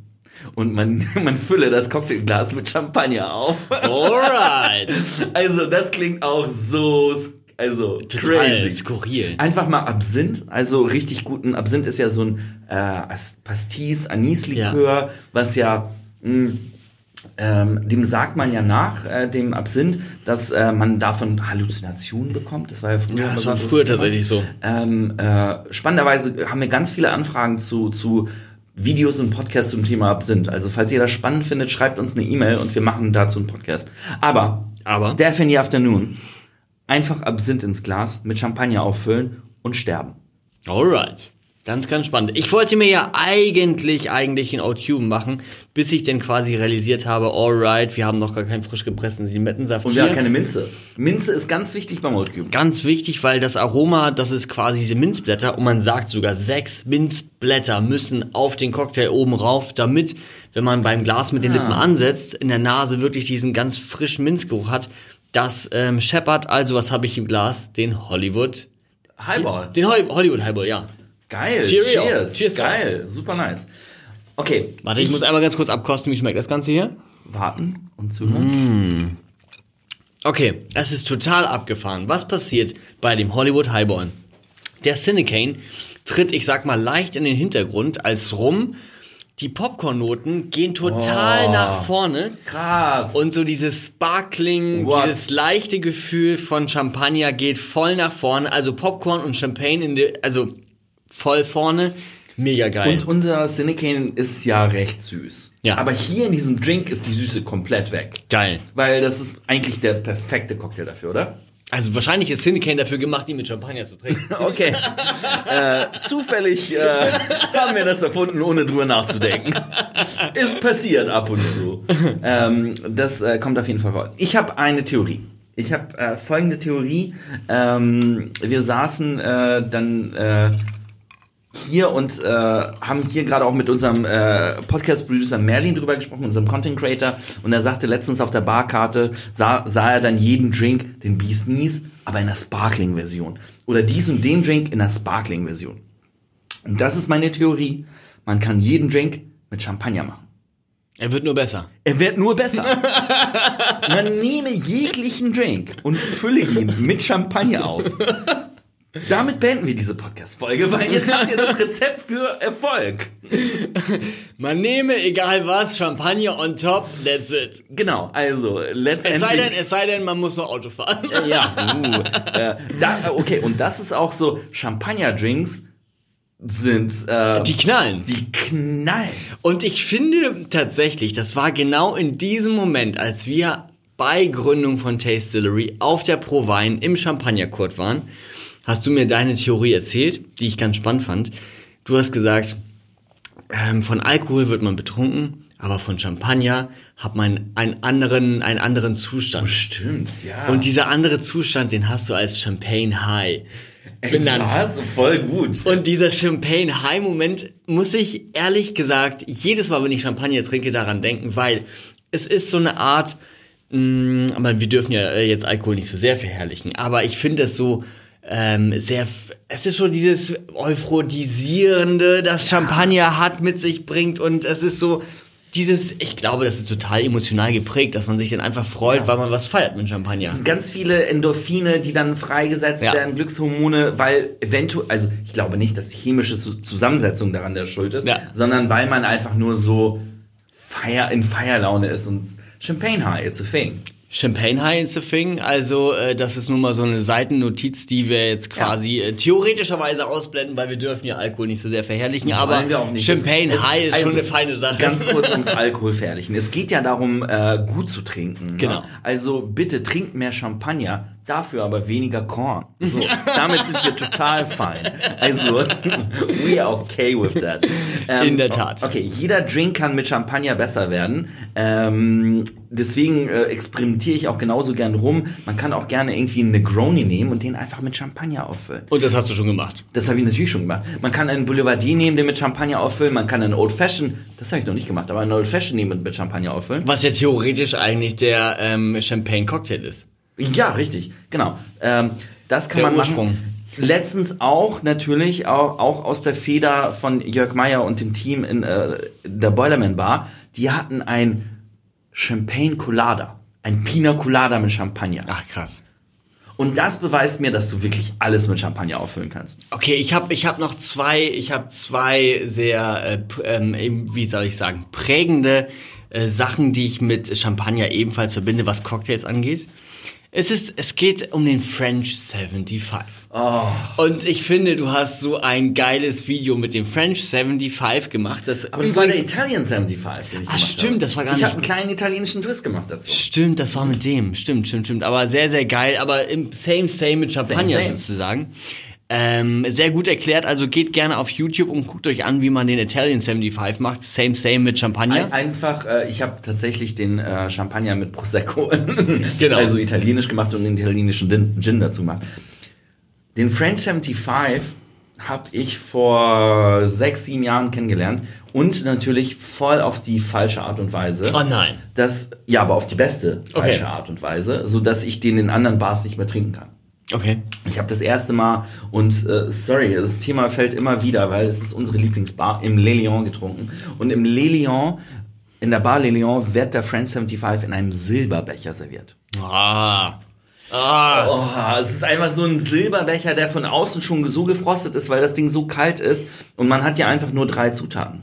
und man, man fülle das Cocktailglas mit Champagner auf. Alright. Also das klingt auch so, also Total crazy. skurril. Einfach mal Absinth, also richtig guten. Absinth ist ja so ein äh, As- Pastis, Anislikör, was ja mh, ähm, dem sagt man ja nach, äh, dem Absinth, dass äh, man davon Halluzinationen bekommt. Das war ja früher. Ja, das war früher tatsächlich so. Ähm, äh, spannenderweise haben wir ganz viele Anfragen zu, zu Videos und Podcasts zum Thema Absinth. Also falls ihr das spannend findet, schreibt uns eine E-Mail und wir machen dazu einen Podcast. Aber, Aber? Death in the Afternoon, einfach Absinth ins Glas, mit Champagner auffüllen und sterben. Alright. Ganz, ganz spannend. Ich wollte mir ja eigentlich, eigentlich in Oat Cuban machen, bis ich dann quasi realisiert habe, alright, wir haben noch gar keinen frisch gepressten Limettensaft Und wir haben keine Minze. Minze ist ganz wichtig beim Oat Cube. Ganz wichtig, weil das Aroma, das ist quasi diese Minzblätter und man sagt sogar, sechs Minzblätter müssen auf den Cocktail oben rauf, damit, wenn man beim Glas mit den Lippen ansetzt, in der Nase wirklich diesen ganz frischen Minzgeruch hat. Das ähm, scheppert, also was habe ich im Glas? Den Hollywood, Highball. den Hol Hollywood Highball, ja. Geil. Cheerio. Cheers. Cheers, Geil. Super nice. Okay. Warte, ich, muss einmal ganz kurz abkosten, wie schmeckt das Ganze hier? warten und zuhören. Okay, es ist total abgefahren. Was passiert bei dem Hollywood Highball? Der Cinecane tritt, ich sag mal, leicht in den Hintergrund als rum. Die Popcorn-Noten gehen total Oh. nach vorne. Krass. Und so dieses Sparkling, What? dieses leichte Gefühl von Champagner geht voll nach vorne. Also Popcorn und Champagne in der, also voll vorne. Mega geil. Und unser Cinecane ist ja recht süß. Ja. Aber hier in diesem Drink ist die Süße komplett weg. geil. Weil das ist eigentlich der perfekte Cocktail dafür, oder? Also wahrscheinlich ist Cinecane dafür gemacht, die mit Champagner zu trinken. Okay. äh, zufällig äh, haben wir das erfunden, ohne drüber nachzudenken. Ist passiert ab und zu. Ähm, das äh, kommt auf jeden Fall vor. Ich habe eine Theorie. Ich habe äh, folgende Theorie. Ähm, wir saßen äh, dann äh, hier und äh, haben hier gerade auch mit unserem äh, Podcast-Producer Merlin drüber gesprochen, unserem Content-Creator. Und er sagte letztens auf der Barkarte, sah, sah er dann jeden Drink, den Beast Knees, aber in der Sparkling-Version. Oder diesen, den Drink in der Sparkling-Version. Und das ist meine Theorie. Man kann jeden Drink mit Champagner machen. Er wird nur besser. Er wird nur besser. Man nehme jeglichen Drink und fülle ihn mit Champagner auf. Damit beenden wir diese Podcast-Folge, weil jetzt habt ihr das Rezept für Erfolg. Man nehme, egal was, Champagner on top, that's it. Genau, also Es letztendlich. sei denn, es sei denn, man muss noch Auto fahren. ja, uh, äh, da, okay, und das ist auch so, Champagner-Drinks sind, äh, Die knallen. die knallen. Und ich finde tatsächlich, das war genau in diesem Moment, als wir bei Gründung von Tastillery auf der Pro Wein im Champagnerkurt waren, hast du mir deine Theorie erzählt, die ich ganz spannend fand. Du hast gesagt, ähm, von Alkohol wird man betrunken, aber von Champagner hat man einen anderen, einen anderen Zustand. Stimmt, ja. Und dieser andere Zustand, den hast du als Champagne High benannt. Ja, so voll gut. Und dieser Champagne High Moment muss ich ehrlich gesagt jedes Mal, wenn ich Champagner trinke, daran denken, weil es ist so eine Art, mh, aber wir dürfen ja äh, jetzt Alkohol nicht so sehr verherrlichen, aber ich finde es so ähm, sehr, es ist so dieses Euphrodisierende, das Champagner hat, mit sich bringt und es ist so dieses, ich glaube, das ist total emotional geprägt, dass man sich dann einfach freut, weil man was feiert mit Champagner. Es sind ganz viele Endorphine, die dann freigesetzt Ja. werden, Glückshormone, weil eventuell, also ich glaube nicht, dass die chemische Zu- Zusammensetzung daran der Schuld ist, Ja. sondern weil man einfach nur so Feier, in Feierlaune ist und Champagne High, it's a thing. Champagne High is a thing, also äh, das ist nun mal so eine Seitennotiz, die wir jetzt quasi äh, theoretischerweise ausblenden, weil wir dürfen ja Alkohol nicht so sehr verherrlichen, aber auch nicht. Champagne Es- High ist also, schon eine feine Sache. Ganz kurz ums Alkohol verherrlichen. Es geht ja darum, äh, gut zu trinken. Genau. Ne? Also bitte trinkt mehr Champagner, dafür aber weniger Korn. So, damit sind wir total fein. Also, we are okay with that. Ähm, In der Tat. Okay, jeder Drink kann mit Champagner besser werden. Ähm, deswegen äh, experimentiere ich auch genauso gern rum. Man kann auch gerne irgendwie einen Negroni nehmen und den einfach mit Champagner auffüllen. Und das hast du schon gemacht. Das habe ich natürlich schon gemacht. Man kann einen Boulevardier nehmen, den mit Champagner auffüllen. Man kann einen Old Fashioned, das habe ich noch nicht gemacht, aber einen Old Fashioned nehmen und mit Champagner auffüllen. Was ja theoretisch eigentlich der ähm, Champagne Cocktail ist. Ja, richtig, genau. Ähm, das kann Der man Ursprung. machen. Letztens auch natürlich auch, auch aus der Feder von Jörg Meyer und dem Team in äh, der Boilerman Bar. Die hatten ein Champagne Colada, ein Pina Colada mit Champagner. Ach krass. Und das beweist mir, dass du wirklich alles mit Champagner auffüllen kannst. Okay, ich habe ich hab noch zwei, ich habe zwei sehr, äh, ähm, wie soll ich sagen, prägende äh, Sachen, die ich mit Champagner ebenfalls verbinde, was Cocktails angeht. Es ist, es geht um den French 75. Oh. Und ich finde, du hast so ein geiles Video mit dem French 75 gemacht. Das Aber das war der Italian 75, den ich Ah, gemacht stimmt, habe. das war gar Ich nicht- habe einen kleinen italienischen Twist gemacht dazu. Stimmt, das war mit dem. Stimmt, stimmt, stimmt. Aber sehr, sehr geil. Aber im Same, same mit Champagner Same, same. sozusagen. Ähm, sehr gut erklärt, also geht gerne auf YouTube und guckt euch an, wie man den Italian 75 macht. Same, same mit Champagner. Ein, einfach, äh, ich habe tatsächlich den äh, Champagner mit Prosecco, Genau. also italienisch gemacht und einen italienischen Gin, Gin dazu gemacht. Den French 75 habe ich vor sechs, sieben Jahren kennengelernt und natürlich voll auf die falsche Art und Weise. Oh nein. Das, ja, aber auf die beste falsche Okay. Art und Weise, so dass ich den in anderen Bars nicht mehr trinken kann. Okay. Ich habe das erste Mal und äh, sorry, das Thema fällt immer wieder, weil es ist unsere Lieblingsbar im Le Lion getrunken und im Le Lion in der Bar Le Lion wird der French 75 in einem Silberbecher serviert. Ah. Ah. Oh, es ist einfach so ein Silberbecher, der von außen schon so gefrostet ist, weil das Ding so kalt ist und man hat ja einfach nur drei Zutaten.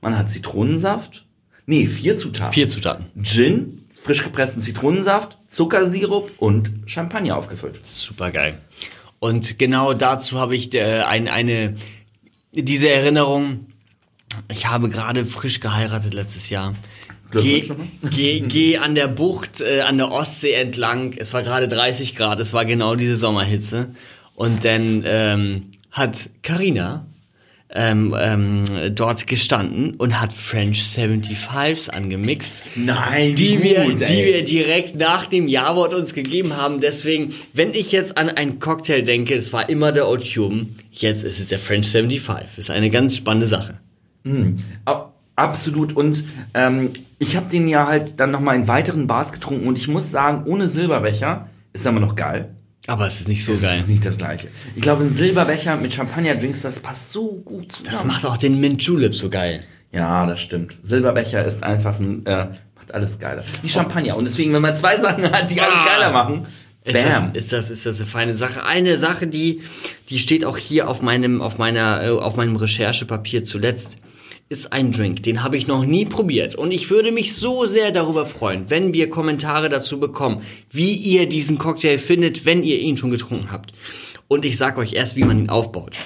Man hat Zitronensaft, nee, vier Zutaten. Vier Zutaten. Gin, frisch gepressten Zitronensaft, Zuckersirup und Champagner aufgefüllt. Super geil. Und genau dazu habe ich äh, ein, eine, diese Erinnerung. Ich habe gerade frisch geheiratet letztes Jahr. Geh, geh, geh an der Bucht, äh, an der Ostsee entlang. Es war gerade 30 Grad, es war genau diese Sommerhitze. Und dann ähm, hat Karina ähm, ähm, dort gestanden und hat French 75s angemixt Nein, die wie wir, gut, die ey. wir direkt nach dem Ja-Wort uns gegeben haben. Deswegen, wenn ich jetzt an einen Cocktail denke, es war immer der Old Cuban, jetzt ist es der French 75. Ist eine ganz spannende Sache. Ab- Absolut. Und ähm, ich habe den ja halt dann nochmal in weiteren Bars getrunken und ich muss sagen, ohne Silberbecher ist er immer noch geil. Aber es ist nicht so Das geil. ist nicht das gleiche. Ich glaube, ein Silberbecher mit Champagner-Drinks, das passt so gut zusammen. Das macht auch den Mint Julep so geil. ja, das stimmt. Silberbecher ist einfach ein, äh, macht alles geiler. Wie Champagner. Und deswegen, wenn man zwei Sachen hat, die alles Ah. geiler machen, Ist das, ist das, ist das eine feine Sache? Eine Sache, die, die steht auch hier auf meinem, auf meiner, äh, auf meinem Recherchepapier zuletzt, ist ein Drink. Den habe ich noch nie probiert. Und ich würde mich so sehr darüber freuen, wenn wir Kommentare dazu bekommen, wie ihr diesen Cocktail findet, wenn ihr ihn schon getrunken habt. Und ich sag euch erst, wie man ihn aufbaut.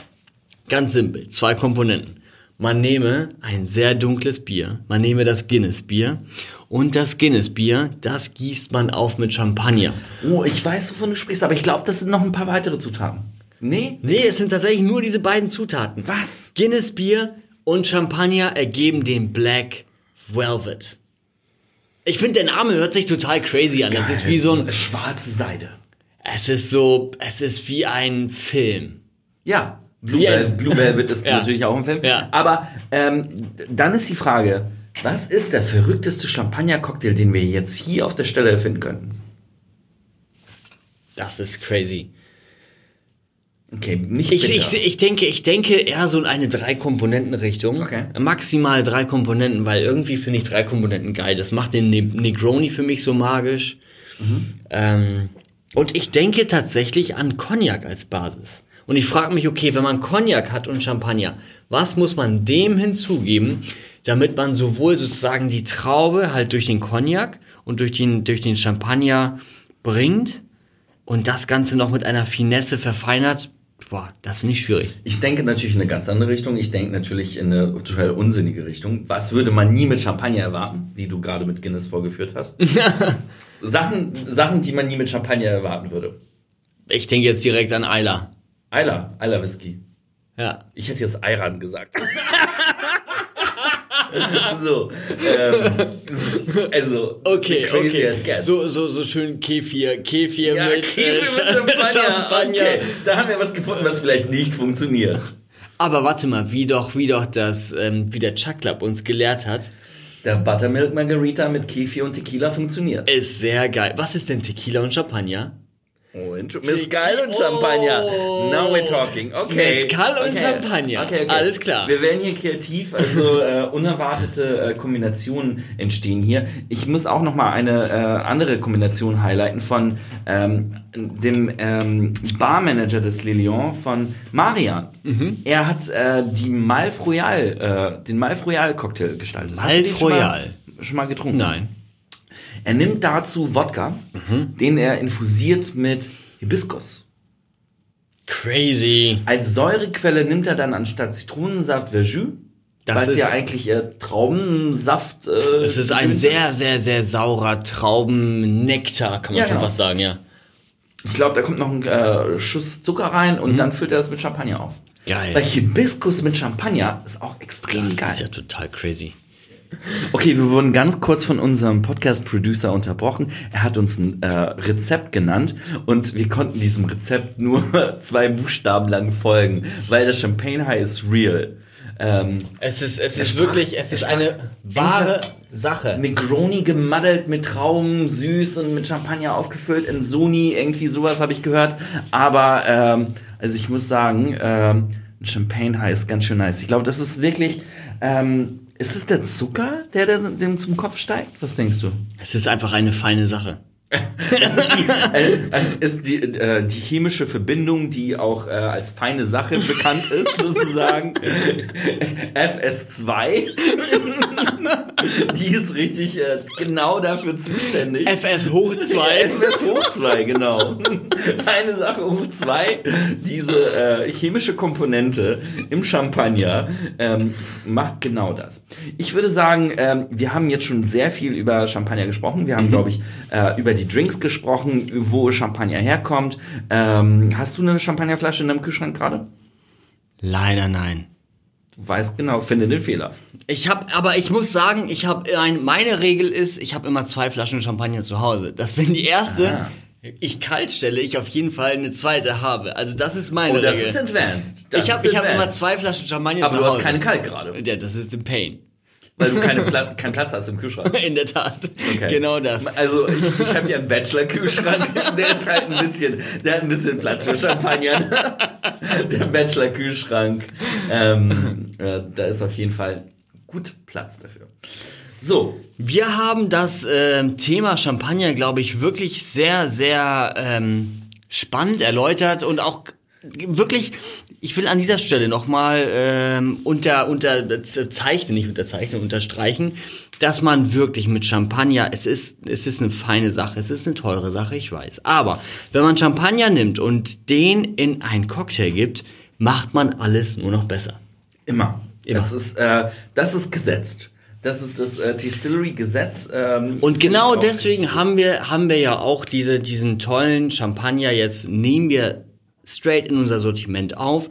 Ganz simpel, zwei Komponenten. Man nehme ein sehr dunkles Bier, man nehme das Guinness-Bier und das Guinness-Bier, das gießt man auf mit Champagner. Oh, ich weiß, wovon du sprichst, aber ich glaube, das sind noch ein paar weitere Zutaten. Nee? Nee, es sind tatsächlich nur diese beiden Zutaten. Was? Guinness Bier und Champagner ergeben den Black Velvet. Ich finde, der Name hört sich total crazy an. Das ist wie so ein, Schwarze Seide. es ist so, es ist wie ein Film. Ja, Blue, Wie Vel ein- Blue Velvet ist Ja. natürlich auch ein Film. Ja. Aber ähm, dann ist die Frage, was ist der verrückteste Champagner-Cocktail, den wir jetzt hier auf der Stelle erfinden könnten? Das ist crazy. Okay, nicht Ich, ich, ich denke, ich denke eher so in eine Drei-Komponenten-Richtung. Okay. Maximal drei Komponenten, weil irgendwie finde ich drei Komponenten geil. Das macht den Ne- Negroni für mich so magisch. Mhm. Ähm, und ich denke tatsächlich an Cognac als Basis. Und ich frage mich, okay, wenn man Cognac hat und Champagner, was muss man dem hinzugeben, damit man sowohl sozusagen die Traube halt durch den Cognac und durch den, durch den Champagner bringt und das Ganze noch mit einer Finesse verfeinert? Boah, das finde ich schwierig. Ich denke natürlich in eine ganz andere Richtung. Ich denke natürlich in eine total unsinnige Richtung. Was würde man nie mit Champagner erwarten, wie du gerade mit Guinness vorgeführt hast? Sachen, Sachen, die man nie mit Champagner erwarten würde. Ich denke jetzt direkt an Ayla. Eiler, Eiler Whisky. Ja. Ich hätte jetzt Ayran gesagt. so, ähm, so, also, Okay, okay. So, so, so schön Kefir, Kefir ja, mit, Kefir äh, mit Champagner. Champagner. Okay, da haben wir was gefunden, was vielleicht nicht funktioniert. Aber warte mal, wie doch, wie doch das, ähm, wie der Chuck Club uns gelehrt hat, Der Buttermilk Margarita mit Kefir und Tequila funktioniert. ist sehr geil. Was ist denn Tequila und Champagner? Und Mezcal und Champagner. Now we're talking. Okay. Mezcal und okay. Champagner. Okay, okay. Alles klar. Wir werden hier kreativ, also äh, unerwartete äh, Kombinationen entstehen hier. Ich muss auch noch mal eine äh, andere Kombination highlighten von ähm, dem ähm, Barmanager des Lilion von Marian. Mhm. Er hat äh, die Malf Royal, äh, den Malf Royal Cocktail gestaltet. Malf schon Royal? Schon mal getrunken? Nein. Er nimmt dazu Wodka, Mhm. den er infusiert mit Hibiskus. Crazy. Als Säurequelle nimmt er dann anstatt Zitronensaft Verjus, Das ist- ja eigentlich äh, Traubensaft. Äh, Es ist ein sehr, sehr, sehr saurer Traubennektar, kann man Ja, schon genau. fast sagen, ja. Ich glaube, da kommt noch ein äh, Schuss Zucker rein und dann füllt er das mit Champagner auf. Geil. Weil Hibiskus mit Champagner ist auch extrem Das geil. ist ja total crazy. Okay, wir wurden ganz kurz von unserem Podcast-Producer unterbrochen. Er hat uns ein äh, Rezept genannt und wir konnten diesem Rezept nur zwei Buchstaben lang folgen, weil das Champagne High ist real. Ähm, Es ist, es ist wirklich, es ist eine wahre Sache. Negroni gemaddelt mit Trauben, süß und mit Champagner aufgefüllt. In Sony irgendwie sowas habe ich gehört. Aber ähm, also ich muss sagen, ähm, ein Champagne High ist ganz schön nice. Ich glaube, das ist wirklich. Ähm, ist es der Zucker, der dem zum Kopf steigt? Was denkst du? Es ist einfach eine feine Sache. Es ist die, äh, es ist die, äh, die chemische Verbindung, die auch äh, als feine Sache bekannt ist, sozusagen. FS2. die ist richtig äh, genau dafür zuständig. FS hoch 2. FS hoch 2, genau. Feine Sache hoch 2. Diese äh, chemische Komponente im Champagner ähm, macht genau das. Ich würde sagen, ähm, wir haben jetzt schon sehr viel über Champagner gesprochen. Wir haben, glaube ich, äh, über die Drinks gesprochen, wo Champagner herkommt. Ähm, hast du eine Champagnerflasche in deinem Kühlschrank gerade? Leider nein. Du weißt genau, finde den Fehler. Ich habe, aber ich muss sagen, ich habe ein, meine Regel ist, ich habe immer zwei Flaschen Champagner zu Hause. Dass wenn die erste Ah. ich kalt stelle, ich auf jeden Fall eine zweite habe. Also das ist meine Oh, das Regel. ist advanced. Das ich habe ist ich hab immer advanced. zwei Flaschen Champagner Aber zu du Hause. hast keine kalt gerade, Ja, das ist im Pain. Weil du keine Pla keinen Platz hast im Kühlschrank. In der Tat. Okay. Genau das. Also ich, ich habe ja einen Bachelor-Kühlschrank, der ist halt ein bisschen, der hat ein bisschen Platz für Champagner. Der Bachelor-Kühlschrank, ähm, äh, da ist auf jeden Fall gut Platz dafür. So, Wir haben das ähm, Thema Champagner, glaube ich, wirklich sehr, sehr ähm, spannend erläutert und auch wirklich, ich will an dieser Stelle nochmal ähm, unter, unterzeichnen, nicht unterzeichnen, unterstreichen, dass man wirklich mit Champagner, es ist, es ist eine feine Sache, es ist eine teure Sache, ich weiß. Aber wenn man Champagner nimmt und den in einen Cocktail gibt, macht man alles nur noch besser. immer. Immer. Das ist, äh, das ist gesetzt. Das ist das äh, Distillery-Gesetz. Ähm, Und genau deswegen haben wir, haben wir ja auch diese, diesen tollen Champagner jetzt, nehmen wir straight in unser Sortiment auf,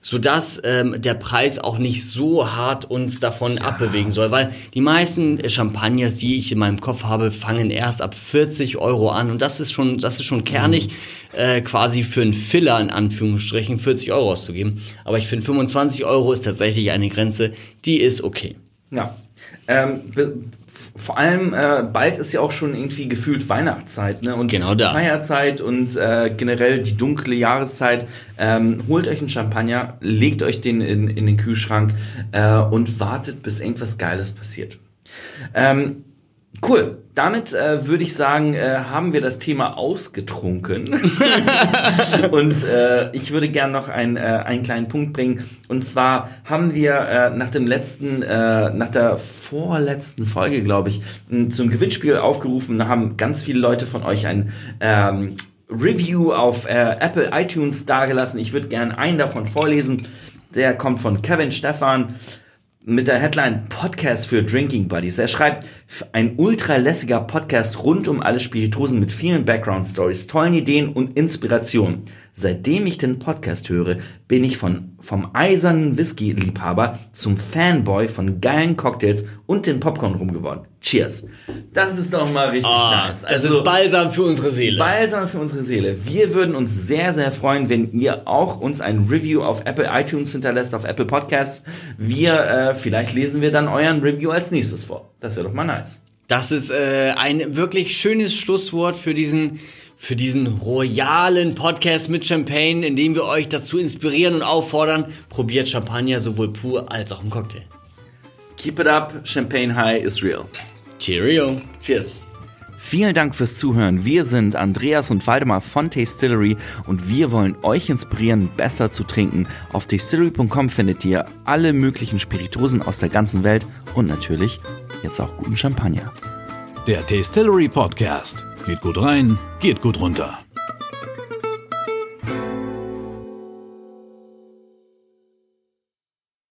sodass ähm, der Preis auch nicht so hart uns davon abbewegen soll. Weil die meisten Champagners, die ich in meinem Kopf habe, fangen erst ab 40 Euro an. Und das ist schon, das ist schon kernig, äh, quasi für einen Filler in Anführungsstrichen 40 Euro auszugeben. Aber ich finde 25 Euro ist tatsächlich eine Grenze, die ist okay. Ja. Ähm, vor allem, äh, bald ist ja auch schon irgendwie gefühlt Weihnachtszeit, ne? Und Genau da. Feierzeit und äh, generell die dunkle Jahreszeit. Ähm, holt euch einen Champagner, legt euch den in, in den Kühlschrank äh, und wartet, bis irgendwas Geiles passiert. Ähm, cool. Damit äh, würde ich sagen, äh, haben wir das Thema ausgetrunken. Und äh, ich würde gern noch einen, äh, einen kleinen Punkt bringen. Und zwar haben wir äh, nach dem letzten, äh, nach der vorletzten Folge, glaube ich, zum Gewinnspiel aufgerufen. Da haben ganz viele Leute von euch ein ähm, Review auf äh, Apple iTunes dargelassen. Ich würde gern einen davon vorlesen. Der kommt von Kevin Stefan mit der Headline Podcast für Drinking Buddies. Er schreibt, ein ultralässiger Podcast rund um alle Spirituosen mit vielen Background-Stories, tollen Ideen und Inspirationen. Seitdem ich den Podcast höre, bin ich von, vom eisernen Whisky-Liebhaber zum Fanboy von geilen Cocktails und den Popcorn rumgeworden. Cheers. Das ist doch mal richtig nice. Ah, das Also- ist balsam für unsere Seele. Balsam für unsere Seele. Wir würden uns sehr, sehr freuen, wenn ihr auch uns ein Review auf Apple iTunes hinterlässt, auf Apple Podcasts. Wir, äh, vielleicht lesen wir dann euren Review als nächstes vor. Das wäre doch mal nice. Das ist äh, ein wirklich schönes Schlusswort für diesen, für diesen royalen Podcast mit Champagne, in dem wir euch dazu inspirieren und auffordern, probiert Champagner sowohl pur als auch im Cocktail. Keep it up. Champagne High is real. Cheerio! Cheers. Vielen Dank fürs Zuhören. Wir sind Andreas und Waldemar von Tastillery und wir wollen euch inspirieren, besser zu trinken. Auf tastillery.com findet ihr alle möglichen Spirituosen aus der ganzen Welt und natürlich jetzt auch guten Champagner. Der Tastillery Podcast. Geht gut rein, geht gut runter.